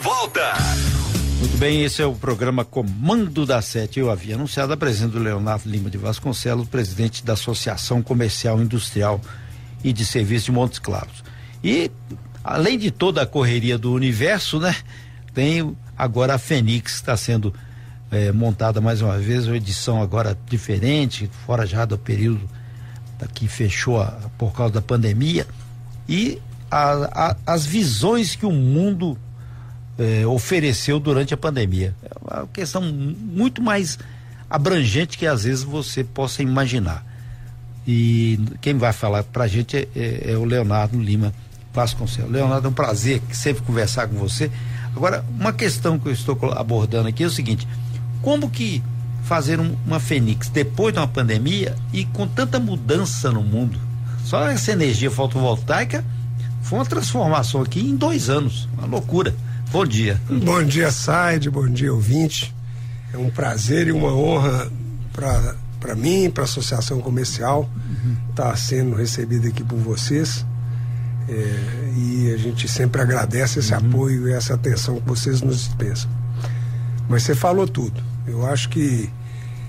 volta. Muito bem, esse é o programa Comando da Sete. Eu havia anunciado a presença do Leonardo Lima de Vasconcelos, presidente da Associação Comercial Industrial e de Serviço de Montes Claros. E, além de toda a correria do universo, né? Tem agora a Fênix está sendo é, montada mais uma vez, uma edição agora diferente, fora já do período que fechou a, por causa da pandemia. E a, a, as visões que o mundo eh, ofereceu durante a pandemia. É uma questão muito mais abrangente que às vezes você possa imaginar. E quem vai falar para a gente é, é, é, o Leonardo Lima Vasconcelos. Leonardo, é um prazer sempre conversar com você. Agora, uma questão que eu estou abordando aqui é o seguinte: como que fazer um, uma Fênix depois de uma pandemia e com tanta mudança no mundo? Só essa energia fotovoltaica foi uma transformação aqui em dois anos, uma loucura. Bom dia. Bom dia, Said, bom dia, ouvinte. É um prazer e uma honra para mim, para a Associação Comercial, estar uhum. tá sendo recebido aqui por vocês. É, e a gente sempre agradece esse uhum. apoio e essa atenção que vocês nos dispensam. Mas você falou tudo. Eu acho que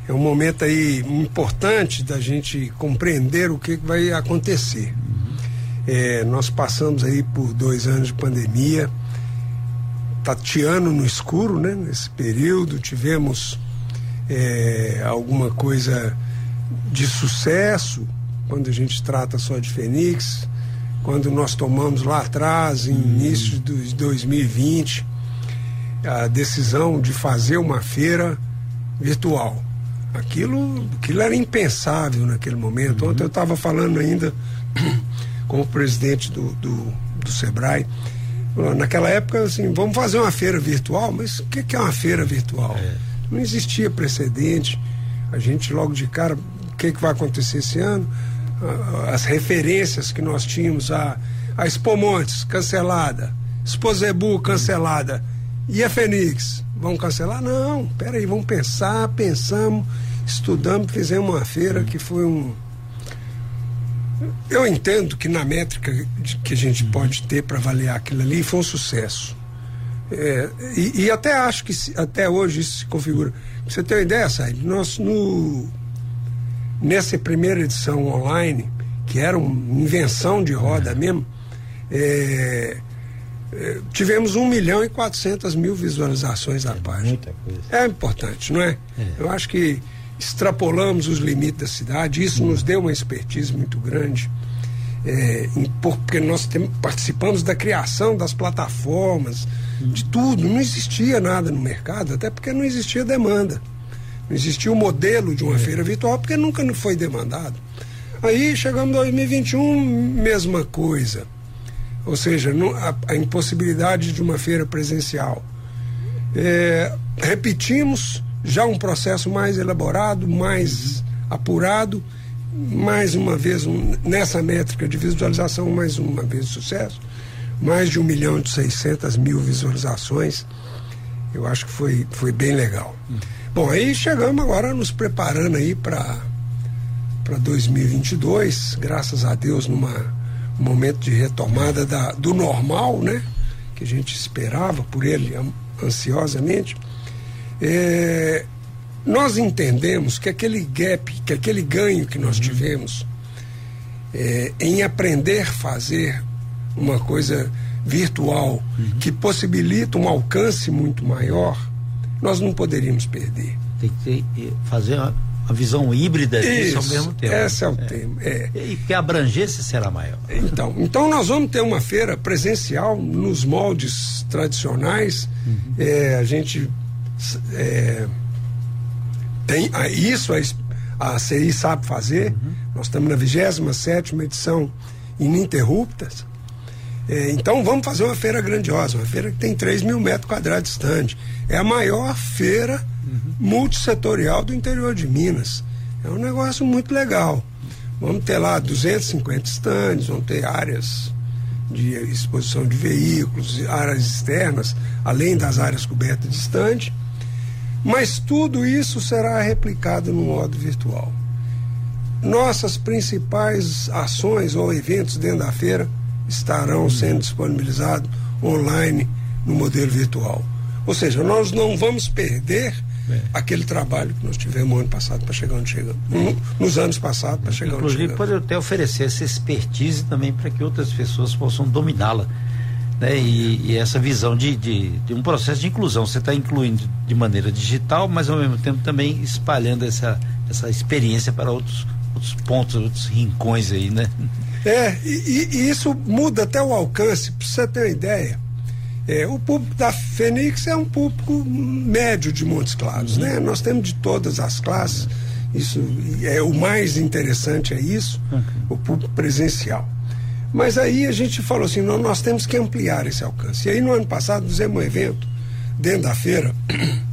é um momento aí importante da gente compreender o que vai acontecer. É, nós passamos aí por dois anos de pandemia, tateando no escuro, né? Nesse período tivemos é, alguma coisa de sucesso quando a gente trata só de Fênix, quando nós tomamos lá atrás, em início de 2020, a decisão de fazer uma feira virtual. Aquilo, aquilo era impensável naquele momento. Ontem eu estava falando ainda com o presidente do, do, do Sebrae. Naquela época, assim, vamos fazer uma feira virtual, mas o que, é uma feira virtual? É. Não existia precedente. A gente logo de cara, o que, que vai acontecer esse ano? As referências que nós tínhamos, a, a Expo Montes, cancelada, Expo Zebu, cancelada, e a Fênix, vão cancelar? Não, peraí, vamos pensar, pensamos, estudamos, fizemos uma feira que foi um, eu entendo que na métrica que a gente pode ter para avaliar aquilo ali foi um sucesso. É, e, e, até acho que se, até hoje isso se configura. Você ter uma ideia, Said, nós no, nessa primeira edição online, que era uma invenção de roda mesmo, é, é, tivemos 1 milhão e 400 mil visualizações da é página. É importante, não é? é? Eu acho que extrapolamos os limites da cidade, isso nos deu uma expertise muito grande, é, porque nós tem, participamos da criação das plataformas, de tudo, não existia nada no mercado, até porque não existia demanda. Não existia o modelo de uma é. feira virtual, porque nunca não foi demandado. Aí chegamos em 2021, mesma coisa. Ou seja, a, a impossibilidade de uma feira presencial. É, repetimos já um processo mais elaborado, mais apurado, mais uma vez um, nessa métrica de visualização, mais uma vez sucesso, mais de um milhão de seiscentas mil visualizações, eu acho que foi, foi bem legal. Bom, aí chegamos agora nos preparando aí para para 2022, graças a Deus numa um momento de retomada da, do normal, né? Que a gente esperava por ele ansiosamente. É, nós entendemos que aquele gap, que aquele ganho que nós tivemos é, em aprender a fazer uma coisa virtual uhum. que possibilita um alcance muito maior, nós não poderíamos perder. Tem que ter, fazer uma, uma visão híbrida disso ao mesmo tempo. Esse é o é. tema. É. E que a abrangência será maior. Então, então nós vamos ter uma feira presencial nos moldes tradicionais. Uhum. É, a gente é, tem ah, isso a, a CI sabe fazer. Uhum. Nós estamos na 27 edição ininterruptas. É, então vamos fazer uma feira grandiosa, uma feira que tem 3 mil metros quadrados de stand. É a maior feira uhum. multissetorial do interior de Minas. É um negócio muito legal. Vamos ter lá 250 stands, vamos ter áreas de exposição de veículos, áreas externas, além das áreas cobertas de stand. Mas tudo isso será replicado no modo virtual. Nossas principais ações ou eventos dentro da feira estarão sendo disponibilizados online no modelo virtual. Ou seja, nós não vamos perder é. aquele trabalho que nós tivemos ano passado para chegar onde chegamos. É. Nos anos passados para chegar Inclusive, onde chegamos. pode até oferecer essa expertise também para que outras pessoas possam dominá-la. Né? E, e, essa visão de, de, de, um processo de inclusão. Você está incluindo de maneira digital, mas ao mesmo tempo também espalhando essa, essa experiência para outros, outros pontos, outros rincões aí, né? É, e, e isso muda até o alcance, para você ter uma ideia. É, o público da Fênix é um público médio de Montes Claros, uhum. né? Nós temos de todas as classes. Isso é o mais interessante é isso, uhum. o público presencial. Mas aí a gente falou assim, não, nós temos que ampliar esse alcance. E aí no ano passado fizemos um evento dentro da feira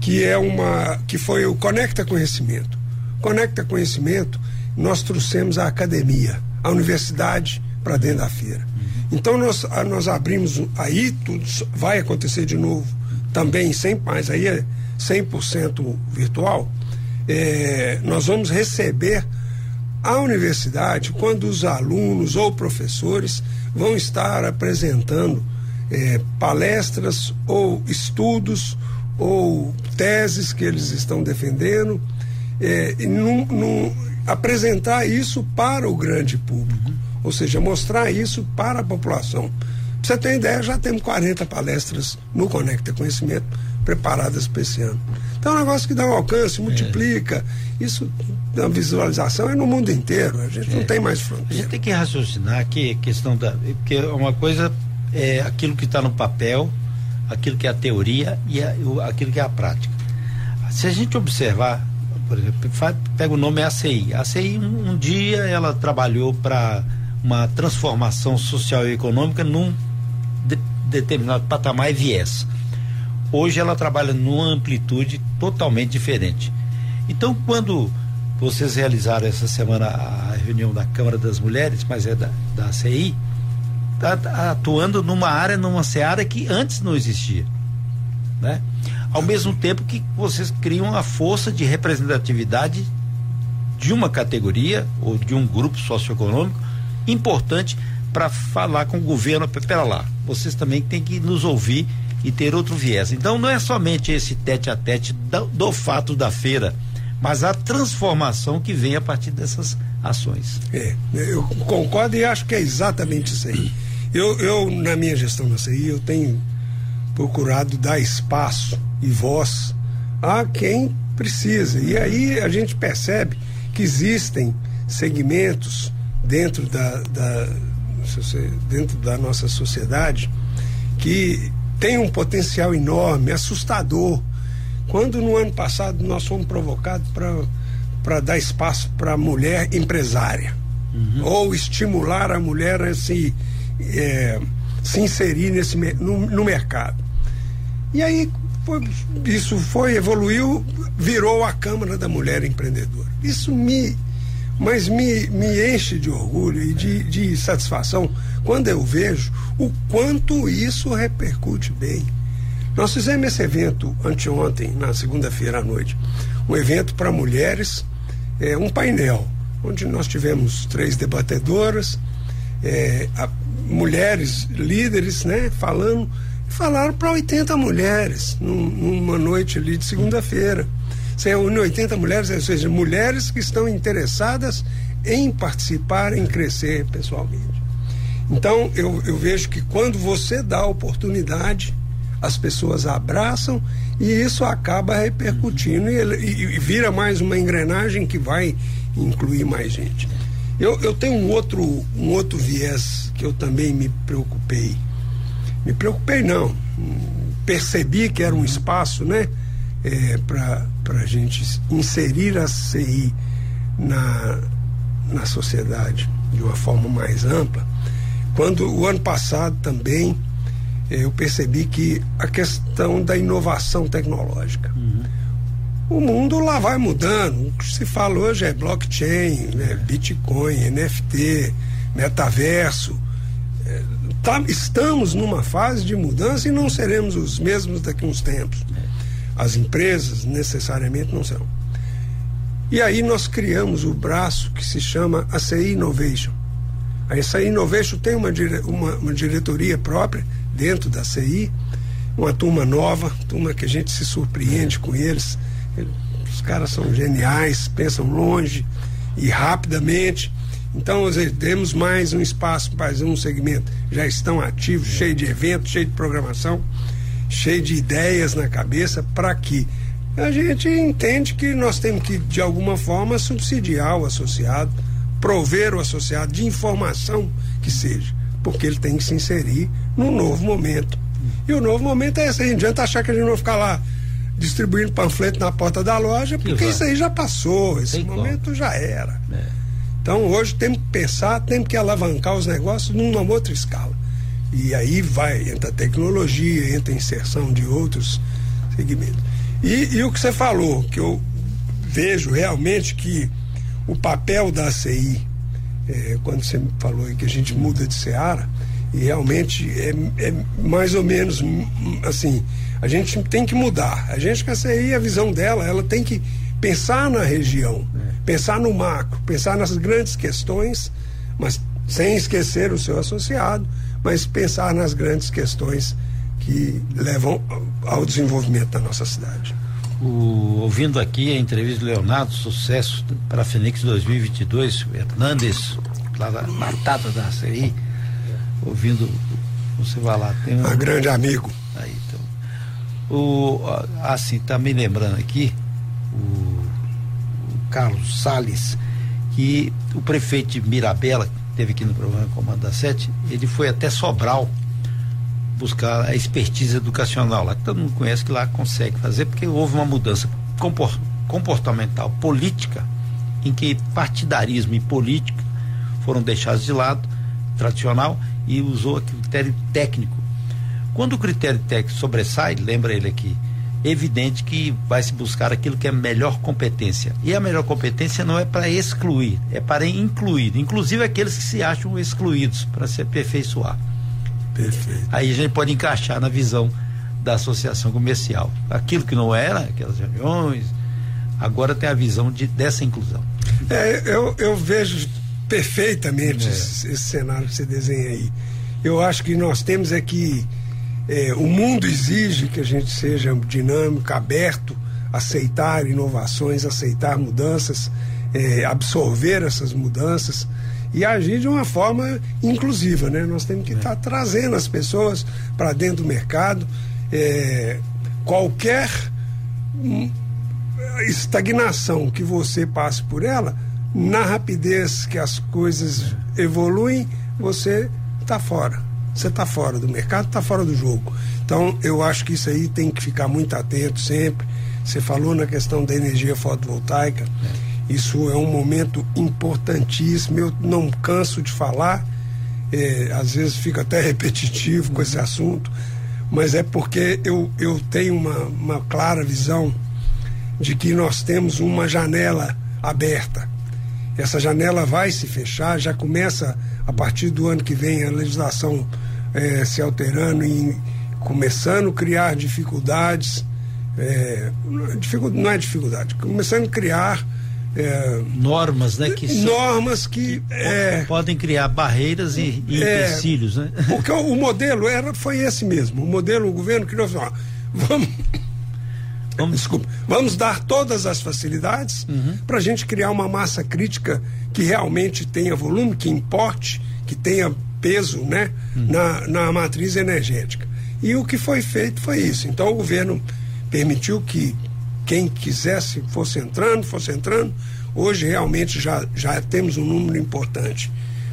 que é uma que foi o Conecta Conhecimento. Conecta Conhecimento, nós trouxemos a academia, a universidade para dentro da feira. Então nós, nós abrimos, aí tudo vai acontecer de novo, também sem mais, aí é 100% virtual. É, nós vamos receber a universidade quando os alunos ou professores vão estar apresentando é, palestras ou estudos ou teses que eles estão defendendo, é, num, num, apresentar isso para o grande público. Ou seja, mostrar isso para a população. Pra você ter ideia, já temos 40 palestras no Conecta Conhecimento preparadas para esse ano. Então é um negócio que dá um alcance, multiplica. É. Isso, a visualização é no mundo inteiro. A gente é. não tem mais fronteira. A gente tem que raciocinar que questão da. Porque uma coisa é aquilo que está no papel, aquilo que é a teoria e a, aquilo que é a prática. Se a gente observar, por exemplo, pega o nome ACI. A ACI, um, um dia, ela trabalhou para uma transformação social e econômica num de, determinado patamar e viés. Hoje ela trabalha numa amplitude totalmente diferente. Então, quando vocês realizaram essa semana a reunião da Câmara das Mulheres, mas é da, da CI, tá, tá atuando numa área, numa seara que antes não existia. Né? Ao mesmo tempo que vocês criam a força de representatividade de uma categoria ou de um grupo socioeconômico importante para falar com o governo. Pera lá, vocês também têm que nos ouvir e ter outro viés. Então não é somente esse tete a tete do, do fato da feira, mas a transformação que vem a partir dessas ações. É, eu concordo e acho que é exatamente isso aí. Eu, eu na minha gestão na CI, eu tenho procurado dar espaço e voz a quem precisa. E aí a gente percebe que existem segmentos dentro da, da, dentro da nossa sociedade que tem um potencial enorme, assustador. Quando no ano passado nós fomos provocados para dar espaço para a mulher empresária, uhum. ou estimular a mulher a se, é, se inserir nesse, no, no mercado. E aí foi, isso foi, evoluiu, virou a Câmara da Mulher Empreendedora. Isso me mas me, me enche de orgulho e de, de satisfação quando eu vejo o quanto isso repercute bem. Nós fizemos esse evento anteontem, na segunda-feira à noite, um evento para mulheres, é, um painel, onde nós tivemos três debatedoras, é, a, mulheres líderes, né, falando, falaram para 80 mulheres num, numa noite ali de segunda-feira. Você reúne 80 mulheres, ou seja, mulheres que estão interessadas em participar, em crescer pessoalmente. Então, eu, eu vejo que quando você dá a oportunidade, as pessoas abraçam e isso acaba repercutindo e, e, e, vira mais uma engrenagem que vai incluir mais gente. Eu, eu tenho um outro, um outro viés que eu também me preocupei. Me preocupei não, percebi que era um espaço, né? é, para a gente inserir a CI na, na sociedade de uma forma mais ampla, quando o ano passado também é, eu percebi que a questão da inovação tecnológica. Uhum. O mundo lá vai mudando. O que se fala hoje é blockchain, né, Bitcoin, NFT, metaverso. É, tá, estamos numa fase de mudança e não seremos os mesmos daqui a uns tempos. As empresas necessariamente não serão. E aí nós criamos o braço que se chama ACI Innovation. A ACI Innovation tem uma, uma, uma diretoria própria dentro da CI, uma turma nova, turma que a gente se surpreende com eles. Os caras são geniais, pensam longe e rapidamente. Então, temos mais um espaço para um segmento. Já estão ativos, cheio de eventos, cheio de programação, cheio de ideias na cabeça para que a gente entende que nós temos que, de alguma forma, subsidiar o associado, prover o associado de informação que seja, porque ele tem que se inserir num novo momento. E o novo momento é esse. A gente adianta achar que a gente não vai ficar lá distribuindo panfleto na porta da loja, porque isso aí já passou, esse tem momento como. já era. É. Então hoje temos que pensar, temos que alavancar os negócios numa outra escala. E aí vai, entra tecnologia, entra inserção de outros segmentos. E, e o que você falou, que eu vejo realmente que o papel da ACI, é, quando você falou que a gente muda de Seara, e realmente é, é, mais ou menos assim, a gente tem que mudar. A gente com a CI, a visão dela, ela tem que pensar na região, é. pensar no macro, pensar nas grandes questões, mas sem esquecer o seu associado, mas pensar nas grandes questões que levam ao desenvolvimento da nossa cidade. O, ouvindo aqui a entrevista do Leonardo, sucesso para a Fenix 2022, Hernandes, lá da matada da CI, ouvindo você vai lá. Tem um, um grande amigo. Aí, então. O, assim, tá me lembrando aqui, o, o Carlos Sales, que o prefeito de Mirabela, que teve aqui no programa Comando da Sete, ele foi até Sobral buscar a expertise educacional lá, que todo mundo conhece que lá consegue fazer, porque houve uma mudança comportamental, política, em que partidarismo e política foram deixados de lado, tradicional, e usou o critério técnico. Quando o critério técnico sobressai, lembra ele aqui, evidente que vai se buscar aquilo que é melhor competência. E a melhor competência não é para excluir, é para incluir, inclusive aqueles que se acham excluídos, para se aperfeiçoar. Perfeito. Aí a gente pode encaixar na visão da associação comercial. Aquilo que não era, aquelas reuniões, agora tem a visão de, dessa inclusão. É, eu, eu vejo perfeitamente é. esse, esse, cenário que você desenha aí. Eu acho que nós temos é que é, o mundo exige que a gente seja dinâmico, aberto, aceitar inovações, aceitar mudanças, é, absorver essas mudanças e agir de uma forma inclusiva, né? Nós temos que estar é. tá trazendo as pessoas para dentro do mercado. É, qualquer hum, estagnação que você passe por ela, na rapidez que as coisas evoluem, você está fora. Você está fora do mercado, está fora do jogo. Então, eu acho que isso aí tem que ficar muito atento sempre. Você falou na questão da energia fotovoltaica. É isso é um momento importantíssimo. Eu não canso de falar, é, às vezes fico até repetitivo com esse assunto, mas é porque eu, eu tenho uma, uma clara visão de que nós temos uma janela aberta. Essa janela vai se fechar, já começa a partir do ano que vem a legislação é, se alterando e começando a criar dificuldades. É, não é dificuldade, começando a criar é, normas, né? Que normas que, que é, podem criar barreiras e, e é, empecilhos, né? Porque o, o, modelo era, foi esse mesmo. O modelo, o governo criou assim, ó, vamos, vamos, desculpa, vamos dar todas as facilidades uhum. para a gente criar uma massa crítica que realmente tenha volume, que importe, que tenha peso né, uhum. na, na matriz energética. E o que foi feito foi isso. Então o governo permitiu que quem quisesse fosse entrando, fosse entrando. Hoje realmente já, já temos um número importante.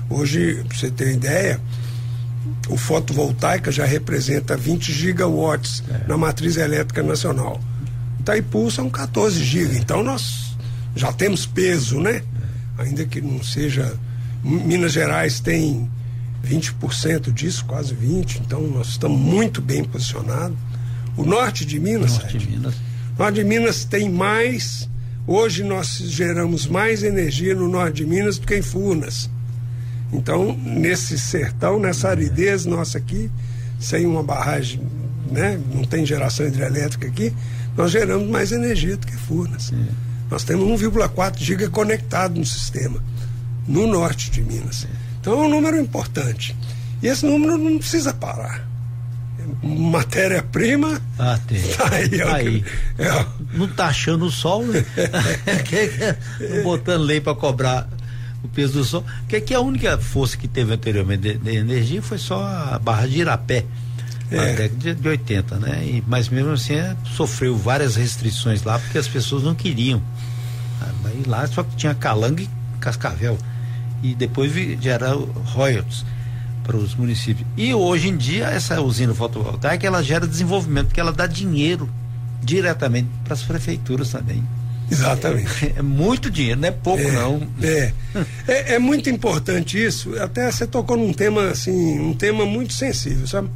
Hoje, para você ter ideia, o fotovoltaica já representa 20 gigawatts é. na matriz elétrica nacional. Itaipu são 14 gigas, então nós já temos peso, né? É. Ainda que não seja. Minas Gerais tem 20% disso, quase 20%, então nós estamos muito bem posicionados. O norte de Minas, norte de Minas Norte de Minas tem mais. Hoje nós geramos mais energia no norte de Minas do que em Furnas. Então, nesse sertão, nessa aridez nossa aqui, sem uma barragem, né, não tem geração hidrelétrica aqui, nós geramos mais energia do que Furnas. Nós temos 1,4 giga conectado no sistema, no norte de Minas. Então é um número importante. E esse número não precisa parar. Matéria-prima. Ah, tem. Tá aí. aí. É. Não tá achando o sol, né? Não botando lei para cobrar o peso do sol. Que, que a única força que teve anteriormente de, de energia foi só a barra de Irapé. É. Na década de, de 80, né? E, mas mesmo assim é, sofreu várias restrições lá porque as pessoas não queriam. Aí lá só tinha calango e cascavel. E depois gera royalties para os municípios. E hoje em dia essa usina fotovoltaica ela gera desenvolvimento, porque ela dá dinheiro diretamente para as prefeituras também. Exatamente. É, é, muito dinheiro, não é pouco é, não. É. é. É muito importante isso. Até você tocou num tema assim, um tema muito sensível, sabe?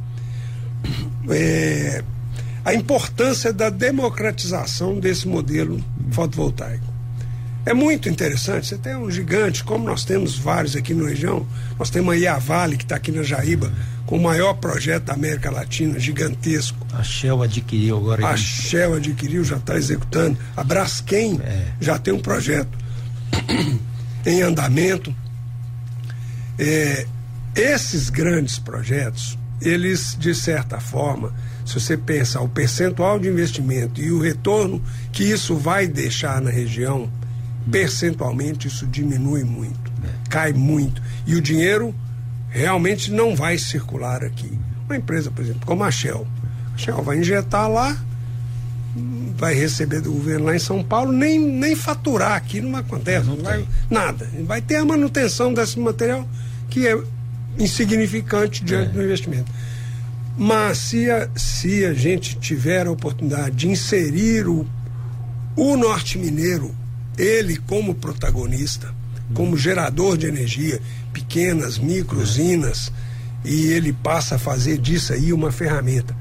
É, a importância da democratização desse modelo fotovoltaico. É muito interessante. Você tem um gigante, como nós temos vários aqui na região. Nós temos aí a Vale, que está aqui na Jaíba, com o maior projeto da América Latina, gigantesco. A Shell adquiriu agora. A Shell adquiriu, já está executando. A Braskem é. já tem um projeto em andamento. É, esses grandes projetos, eles, de certa forma, se você pensar o percentual de investimento e o retorno que isso vai deixar na região, percentualmente isso diminui muito, é. cai muito. E o dinheiro realmente não vai circular aqui. Uma empresa, por exemplo, como a Shell. A Shell vai injetar lá, vai receber do governo lá em São Paulo, nem, nem faturar aqui não acontece, não, não vai, nada. Vai ter a manutenção desse material que é insignificante diante é. do investimento. Mas se a, se a gente tiver a oportunidade de inserir o, o norte mineiro ele como protagonista, como gerador de energia, pequenas, micro usinas, e ele passa a fazer disso aí uma ferramenta.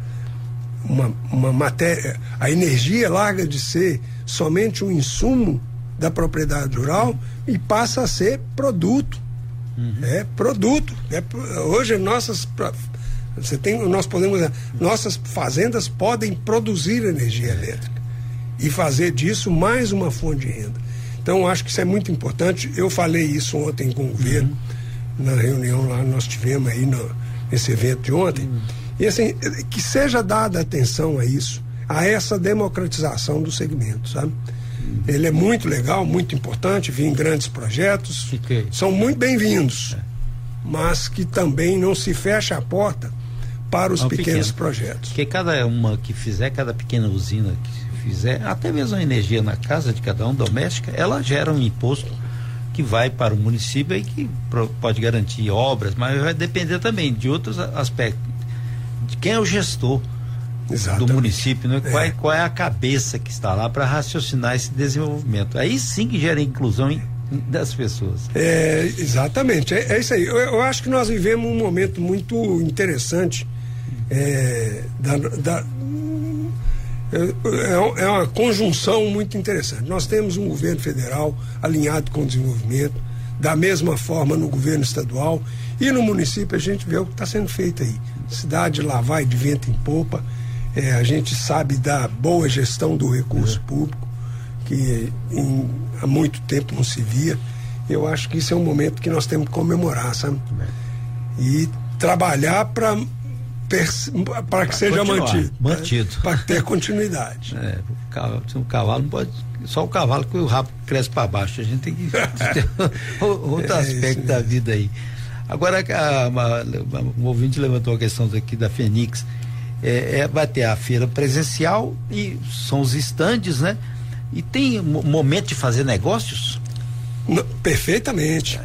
Uma, uma matéria. A energia larga de ser somente um insumo da propriedade rural e passa a ser produto. Uhum. É produto. É, hoje nossas você tem, nós podemos nossas fazendas podem produzir energia elétrica e fazer disso mais uma fonte de renda. Então, acho que isso é muito importante. Eu falei isso ontem com o governo, uhum. na reunião lá nós tivemos aí no, nesse evento de ontem. Uhum. E assim, que seja dada atenção a isso, a essa democratização do segmento, sabe? Uhum. Ele é muito legal, muito importante, vir em grandes projetos, Fiquei. são muito bem-vindos, é. mas que também não se fecha a porta para os pequenos pequeno. projetos. Porque cada uma que fizer, cada pequena usina que fizer, até mesmo a energia na casa de cada um doméstica, ela gera um imposto que vai para o município e que pode garantir obras, mas vai depender também de outros aspectos. De quem é o gestor Exatamente. do município, né? Qual, é. qual é a cabeça que está lá para raciocinar esse desenvolvimento? Aí sim que gera inclusão em, das pessoas. É, exatamente, é, é isso aí. Eu, eu, acho que nós vivemos um momento muito interessante é, da, da é, é uma conjunção muito interessante. Nós temos um governo federal alinhado com o desenvolvimento, da mesma forma no governo estadual e no município a gente vê o que está sendo feito aí. Cidade lá vai de vento em popa, é, a gente sabe da boa gestão do recurso uhum. público, que em, há muito tempo não se via. Eu acho que isso é um momento que nós temos que comemorar, sabe? E trabalhar para para que seja mantido. Mantido. Né? Para ter continuidade. É, o cavalo, o cavalo não pode. Só o cavalo que o rabo cresce para baixo. A gente tem que ter outro é aspecto da vida aí. Agora, a, uma, um ouvinte levantou a questão aqui da Fênix. É, é, vai ter a feira presencial e são os estandes, né? E tem momento de fazer negócios? Não, perfeitamente.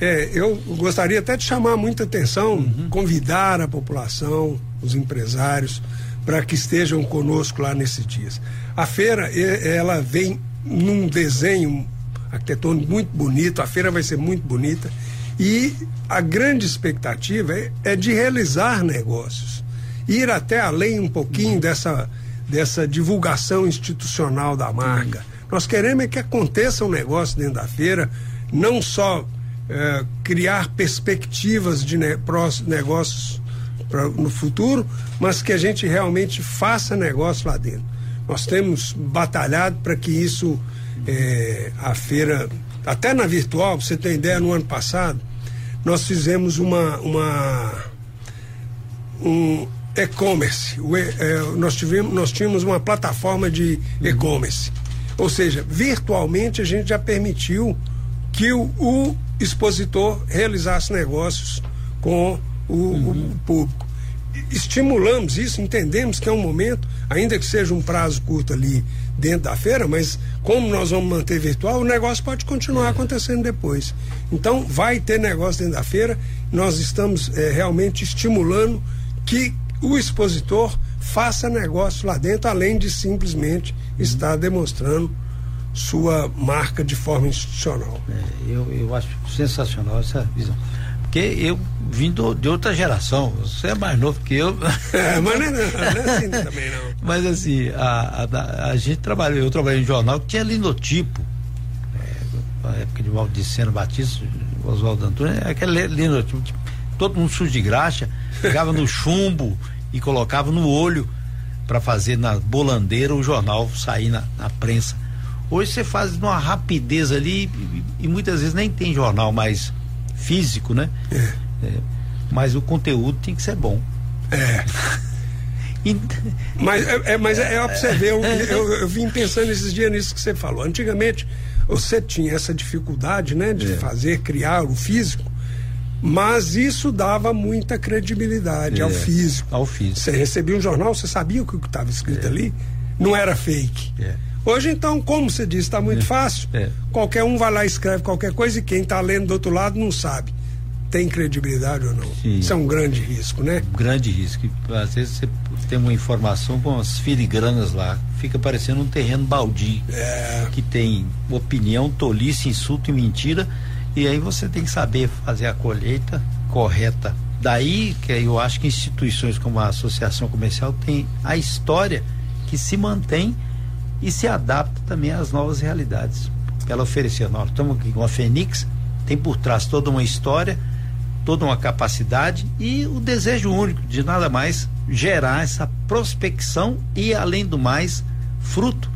É, eu gostaria até de chamar muita atenção, uhum. convidar a população, os empresários, para que estejam conosco lá nesses dias. A feira, ela vem num desenho arquitetônico muito bonito, a feira vai ser muito bonita e a grande expectativa é, é de realizar negócios, ir até além um pouquinho dessa, dessa divulgação institucional da marca. Uhum. Nós queremos é que aconteça um negócio dentro da feira, não só é, criar perspectivas de ne negócios pra, no futuro, mas que a gente realmente faça negócio lá dentro. Nós temos batalhado para que isso, é, a feira, até na virtual, pra você ter ideia, no ano passado, nós fizemos uma, uma um, e-commerce. É, nós, tivemos, nós tínhamos uma plataforma de e-commerce. Ou seja, virtualmente a gente já permitiu que o, o expositor realizasse negócios com o, uhum. o, público. Estimulamos isso, entendemos que é um momento, ainda que seja um prazo curto ali dentro da feira, mas como nós vamos manter virtual, o negócio pode continuar acontecendo depois. Então, vai ter negócio dentro da feira, nós estamos é, realmente estimulando que o expositor faça negócio lá dentro, além de simplesmente estar demonstrando sua marca de forma institucional. É, eu, eu acho sensacional essa visão. Porque eu vim do, de outra geração, você é mais novo que eu. É, mas não é, não, não é assim também não. Mas assim, a, a, a, gente trabalhou, eu trabalhei em jornal que tinha linotipo. É, na época de Valdiceno Batista, Oswaldo Antônio, aquele linotipo, todo mundo sujo de graxa, pegava no chumbo e colocava no olho para fazer na bolandeira o jornal sair na, na prensa. Hoje você faz numa rapidez ali e, e, muitas vezes nem tem jornal mais físico, né? É. É, mas o conteúdo tem que ser bom. É. mas é, é, mas é, é pra você ver, eu, eu, eu, vim pensando esses dias nisso que você falou. Antigamente você tinha essa dificuldade, né, de é. fazer, criar o físico mas isso dava muita credibilidade é, ao físico. Ao físico. Você recebia um jornal, você sabia o que estava escrito é. ali, não era fake. É. Hoje, então, como você disse, está muito é. fácil. É. Qualquer um vai lá e escreve qualquer coisa e quem está lendo do outro lado não sabe. Tem credibilidade ou não? Sim. Isso é um grande risco, né? Um grande risco. Às vezes você tem uma informação com as filigranas lá, fica parecendo um terreno baldio. É. Que tem opinião, tolice, insulto e mentira e aí você tem que saber fazer a colheita correta. Daí que eu acho que instituições como a Associação Comercial tem a história que se mantém e se adapta também às novas realidades. Ela oferecer, nós estamos aqui com a Fênix, tem por trás toda uma história, toda uma capacidade e o desejo único de nada mais gerar essa prospecção e, além do mais, fruto,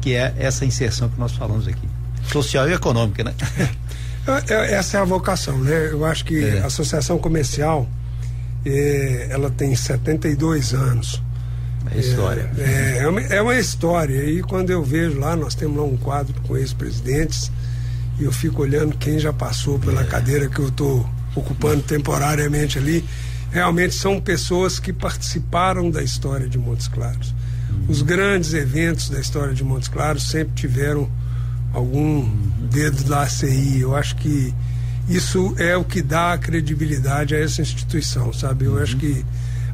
que é essa inserção que nós falamos aqui. Social e econômica, né? É, é, essa é a vocação, né? Eu acho que é. a Associação Comercial, é, ela tem 72 anos. É história. É, é, uma, é uma história. E quando eu vejo lá, nós temos lá um quadro com ex-presidentes, e eu fico olhando quem já passou pela é. cadeira que eu estou ocupando temporariamente ali. Realmente são pessoas que participaram da história de Montes Claros. Hum. Os grandes eventos da história de Montes Claros sempre tiveram algum dedo da ACI. Eu acho que isso é o que dá credibilidade a essa instituição, sabe? Eu uhum. acho que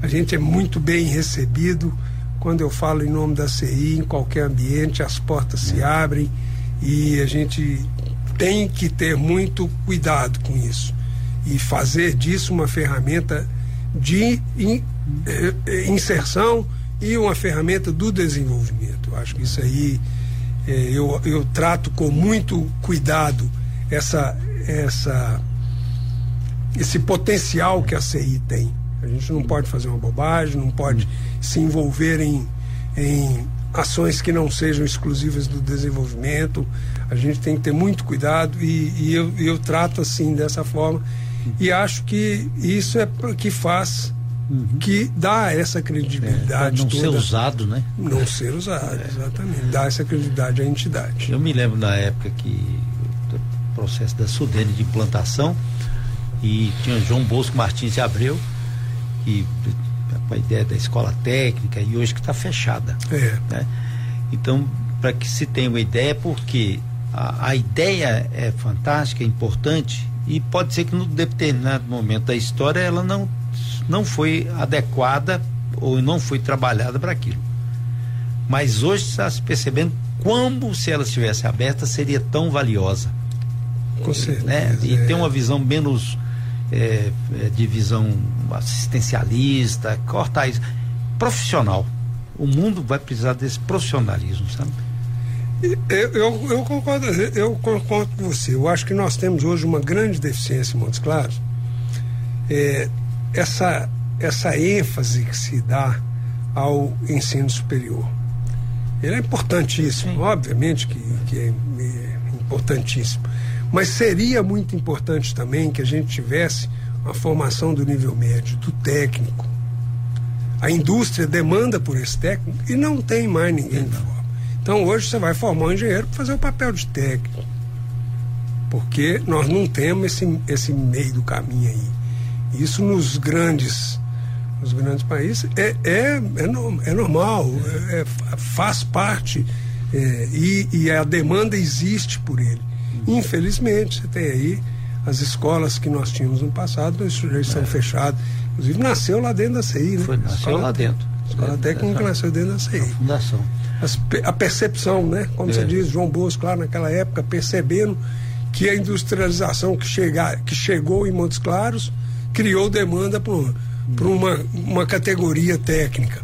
a gente é muito bem recebido quando eu falo em nome da CI, em qualquer ambiente, as portas se uhum. abrem e a gente tem que ter muito cuidado com isso e fazer disso uma ferramenta de eh, eh, inserção e uma ferramenta do desenvolvimento. Eu acho que isso aí é, eu, eu trato com muito cuidado essa, essa, esse potencial que a CI tem. A gente não pode fazer uma bobagem, não pode se envolver em, em ações que não sejam exclusivas do desenvolvimento. A gente tem que ter muito cuidado e, e eu, eu trato assim, dessa forma. E acho que isso é o que faz uhum. que dá essa credibilidade. É, não toda, ser usado, né? Não ser usado, é. exatamente. Dá essa credibilidade à entidade. Eu me lembro da época que o processo da Sudene de implantação e tinha João Bosco Martins de Abreu, e com a ideia da escola técnica e hoje que está fechada. É. Né? Então, para que se tenha uma ideia, porque a, a ideia é fantástica, é importante, e pode ser que no determinado momento da história ela não não foi adequada ou não foi trabalhada para aquilo. Mas hoje está se percebendo como se ela estivesse aberta seria tão valiosa. Com certeza. Né? E é. tem uma visão menos é, é, de visão assistencialista, cortar isso. Profissional. O mundo vai precisar desse profissionalismo, sabe? Eu, eu, eu, concordo, eu concordo com você. Eu acho que nós temos hoje uma grande deficiência em Montes Claros. É, essa, essa ênfase que se dá ao ensino superior. Ele é importantíssimo, Sim. obviamente que, que é, é importantíssimo. Mas seria muito importante também que a gente tivesse uma formação do nível médio, do técnico, a indústria demanda por esse técnico e não tem mais ninguém que forma. Então hoje você vai formar um engenheiro para fazer o papel de técnico. Porque nós não temos esse, esse meio do caminho aí. Isso nos grandes, nos grandes países é, é, é, é normal, é, é faz parte é, e, e a demanda existe por ele. Infelizmente, você tem aí as escolas que nós tínhamos no passado já estão é. fechadas. Inclusive nasceu lá dentro da CI, né? Foi, nasceu escola, lá dentro. A escola técnica nasceu dentro da CI. A fundação. As, a percepção, né? Como é. você diz, João Bosco, lá naquela época, percebendo que a industrialização que, chega, que chegou em Montes Claros criou demanda por, por uma, uma categoria técnica.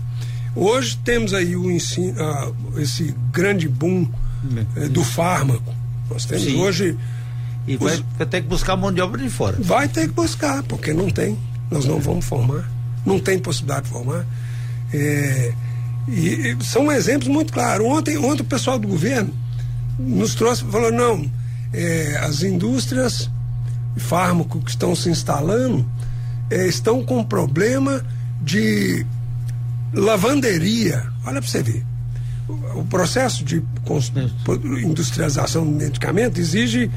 Hoje temos aí o ensino, uh, esse grande boom uh, do fármaco. Nós temos Sim. hoje. E vai, os... ter que buscar mão de obra de fora. Vai ter que buscar, porque não tem. Nós não vamos formar. Não tem possibilidade de formar. É, e, e são exemplos muito claros. Ontem, ontem o pessoal do governo nos trouxe falou, não, é, as indústrias de fármaco que estão se instalando é, estão com problema de lavanderia. Olha para você ver. O, processo de industrialização do medicamento exige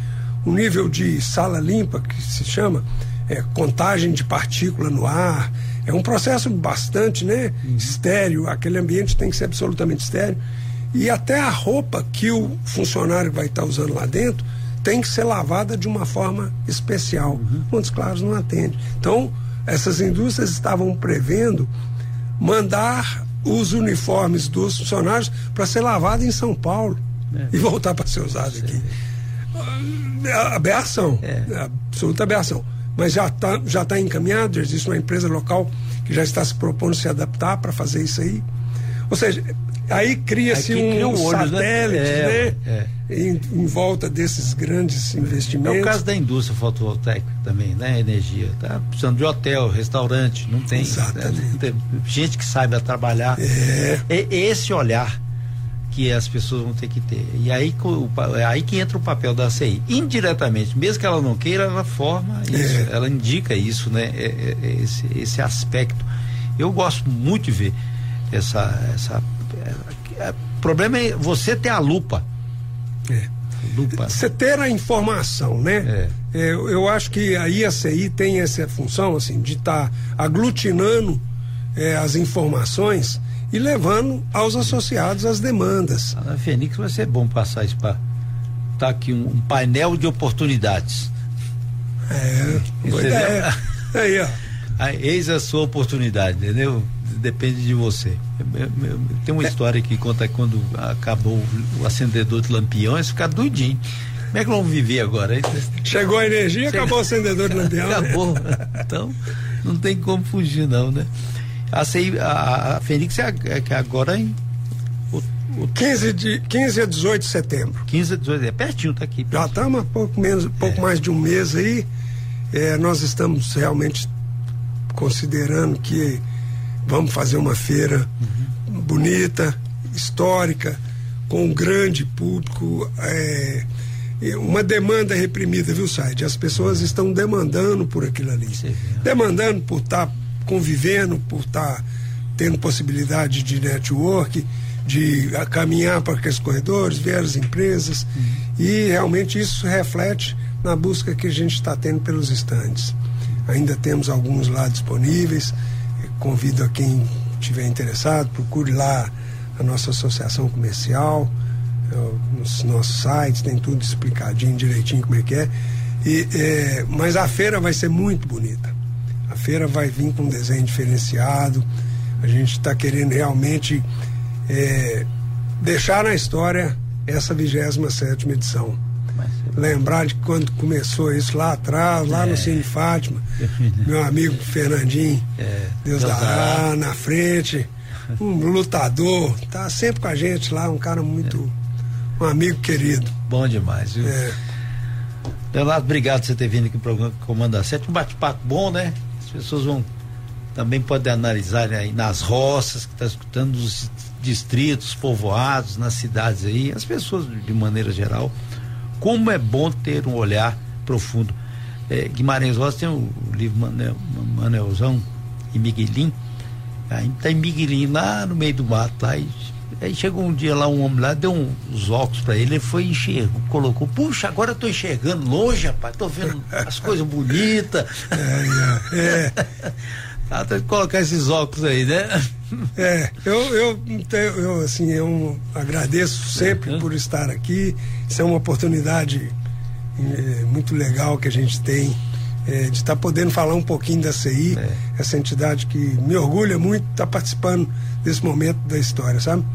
um nível de sala limpa, que se chama é, contagem de partícula no ar. É um processo bastante né, uhum. estéreo, aquele ambiente tem que ser absolutamente estéreo. E até a roupa que o funcionário vai estar usando lá dentro tem que ser lavada de uma forma especial. Uhum. Montes Claros não atende. Então, essas indústrias estavam prevendo mandar os uniformes dos funcionários para ser lavado em São Paulo é. e voltar para ser usado aqui. É aberração, é. é. absoluta aberração. Mas já está já tá encaminhado, já existe uma empresa local que já está se propondo se adaptar para fazer isso aí. Ou seja, aí cria-se um cria olho, né? satélite, né? É, né? Em, em, volta desses grandes investimentos. É o caso da indústria fotovoltaica também, né? Energia. Tá precisando de hotel, restaurante, não tem. Exatamente. Né? tem gente que saiba trabalhar. É. é esse olhar que as pessoas vão ter que ter. E aí, é aí que entra o papel da CI. Indiretamente, mesmo que ela não queira, ela forma isso, é. ela indica isso, né? É, é, é esse, esse aspecto. Eu gosto muito de ver essa. essa é, o problema é você ter a lupa. É. Lupa. Você ter a informação, né? É. eu, eu acho que a IACI tem essa função, assim, de estar tá aglutinando as informações e levando aos associados as demandas. Fênix vai ser bom passar isso para tá aqui um, um, painel de oportunidades. É, boa ideia. Aí, ó. Aí, eis a sua oportunidade, entendeu? Depende de você. Tem uma é. história que conta quando acabou o acendedor de lampiões, ficar doidinho. Como é que vamos viver agora? Chegou a energia, Chegou. acabou o acendedor de lampião. Né? Acabou. Então, não tem como fugir, não, né? A, CI, a, a Fênix é, é agora em. O, o... 15, de, 15 a 18 de setembro. 15 a 18, é pertinho, tá aqui. Pertinho. Já estamos há pouco, menos, pouco é. mais de um mês aí. É, nós estamos realmente considerando que vamos fazer uma feira uhum. bonita, histórica, com um grande público. É, uma demanda reprimida, viu, Said? As pessoas estão demandando por aquilo ali. Sim, demandando por estar tá convivendo, por estar tá tendo possibilidade de network, de caminhar para aqueles corredores, ver as empresas. Uhum. E realmente isso reflete na busca que a gente está tendo pelos estandes. Ainda temos alguns lá disponíveis. Convido a quem estiver interessado, procure lá a nossa associação comercial. É, nos nossos sites tem tudo explicadinho direitinho como é que é. E, é mas a feira vai ser muito bonita a feira vai vir com um desenho diferenciado. A gente está querendo realmente é, deixar na história essa 27 edição. Lembrar de quando começou isso lá atrás, lá é. no Cine Fátima, meu amigo Fernandinho, é. Deus, Deus dará, dará, na frente, um lutador, tá sempre com a gente lá, um cara muito, um amigo querido. Bom demais, viu? É. Leonardo, obrigado por você ter vindo aqui pro programa Comanda 7, um bate-papo bom, né? pessoas vão também podem analisar né, aí nas roças que está escutando nos distritos, povoados, nas cidades aí, as pessoas de maneira geral, como é bom ter um olhar profundo. É, Guimarães Rosa tem o, livro Manel, Manelzão e Miguelim, Aí tá em Miguelinho, lá no meio do mato, lá, e, aí chegou um dia lá, um homem lá, deu uns óculos para ele, ele foi enxergou, colocou, puxa, agora eu tô enxergando longe, rapaz, tô vendo as coisas bonitas. É, é. é. Ah, tem que colocar esses óculos aí, né? É, eu, eu, eu assim, eu agradeço sempre por estar aqui. Isso é uma oportunidade é, muito legal que a gente tem é, de estar tá podendo falar um pouquinho da CI, é. essa entidade que me orgulha muito estar tá participando desse momento da história, sabe?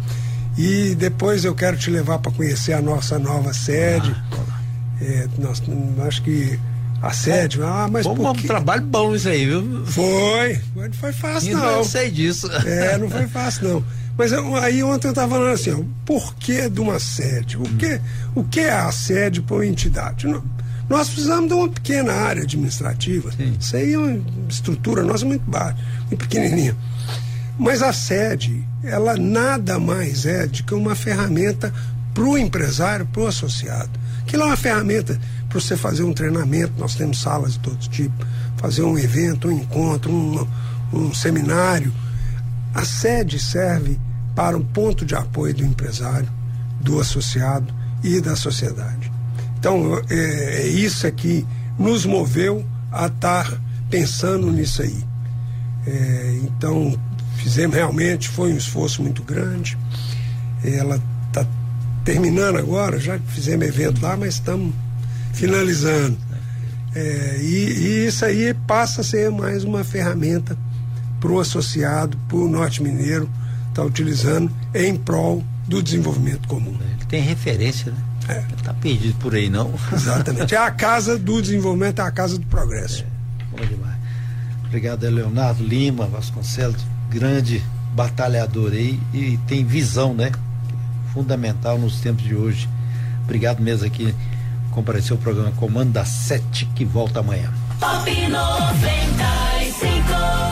E depois eu quero te levar para conhecer a nossa nova sede. Ah, é, nós, acho que a sede, ah, mas Bom, um trabalho bom isso aí, viu? Foi, não foi fácil não. Não sei disso. É, não foi fácil não. Mas eu, aí ontem eu estava falando assim, ó, por que de uma sede? O, que, o que é a sede para uma entidade? Não, nós precisamos de uma pequena área administrativa. Sim. Isso aí é uma estrutura nossa muito baixa, muito pequenininha. Mas a sede, ela nada mais é do que uma ferramenta para o empresário, para o associado. Aquilo é uma ferramenta para você fazer um treinamento, nós temos salas de todo tipo, fazer um evento, um encontro, um, um seminário. A sede serve para um ponto de apoio do empresário, do associado e da sociedade. Então, é, é isso que nos moveu a estar pensando nisso aí. É, então, fizemos realmente, foi um esforço muito grande. Ela está terminando agora, já fizemos evento lá, mas estamos finalizando. É, e, e, isso aí passa a ser mais uma ferramenta para o associado, para o norte mineiro estar tá utilizando em prol do desenvolvimento comum. Ele tem referência, né? É. Está perdido por aí, não? Exatamente. É a casa do desenvolvimento, é a casa do progresso. É, bom demais. Obrigado, Leonardo Lima Vasconcelos, grande batalhador aí e tem visão, né? Fundamental nos tempos de hoje. Obrigado mesmo aqui comparecer ao programa Comanda 7, que volta amanhã. Top 95.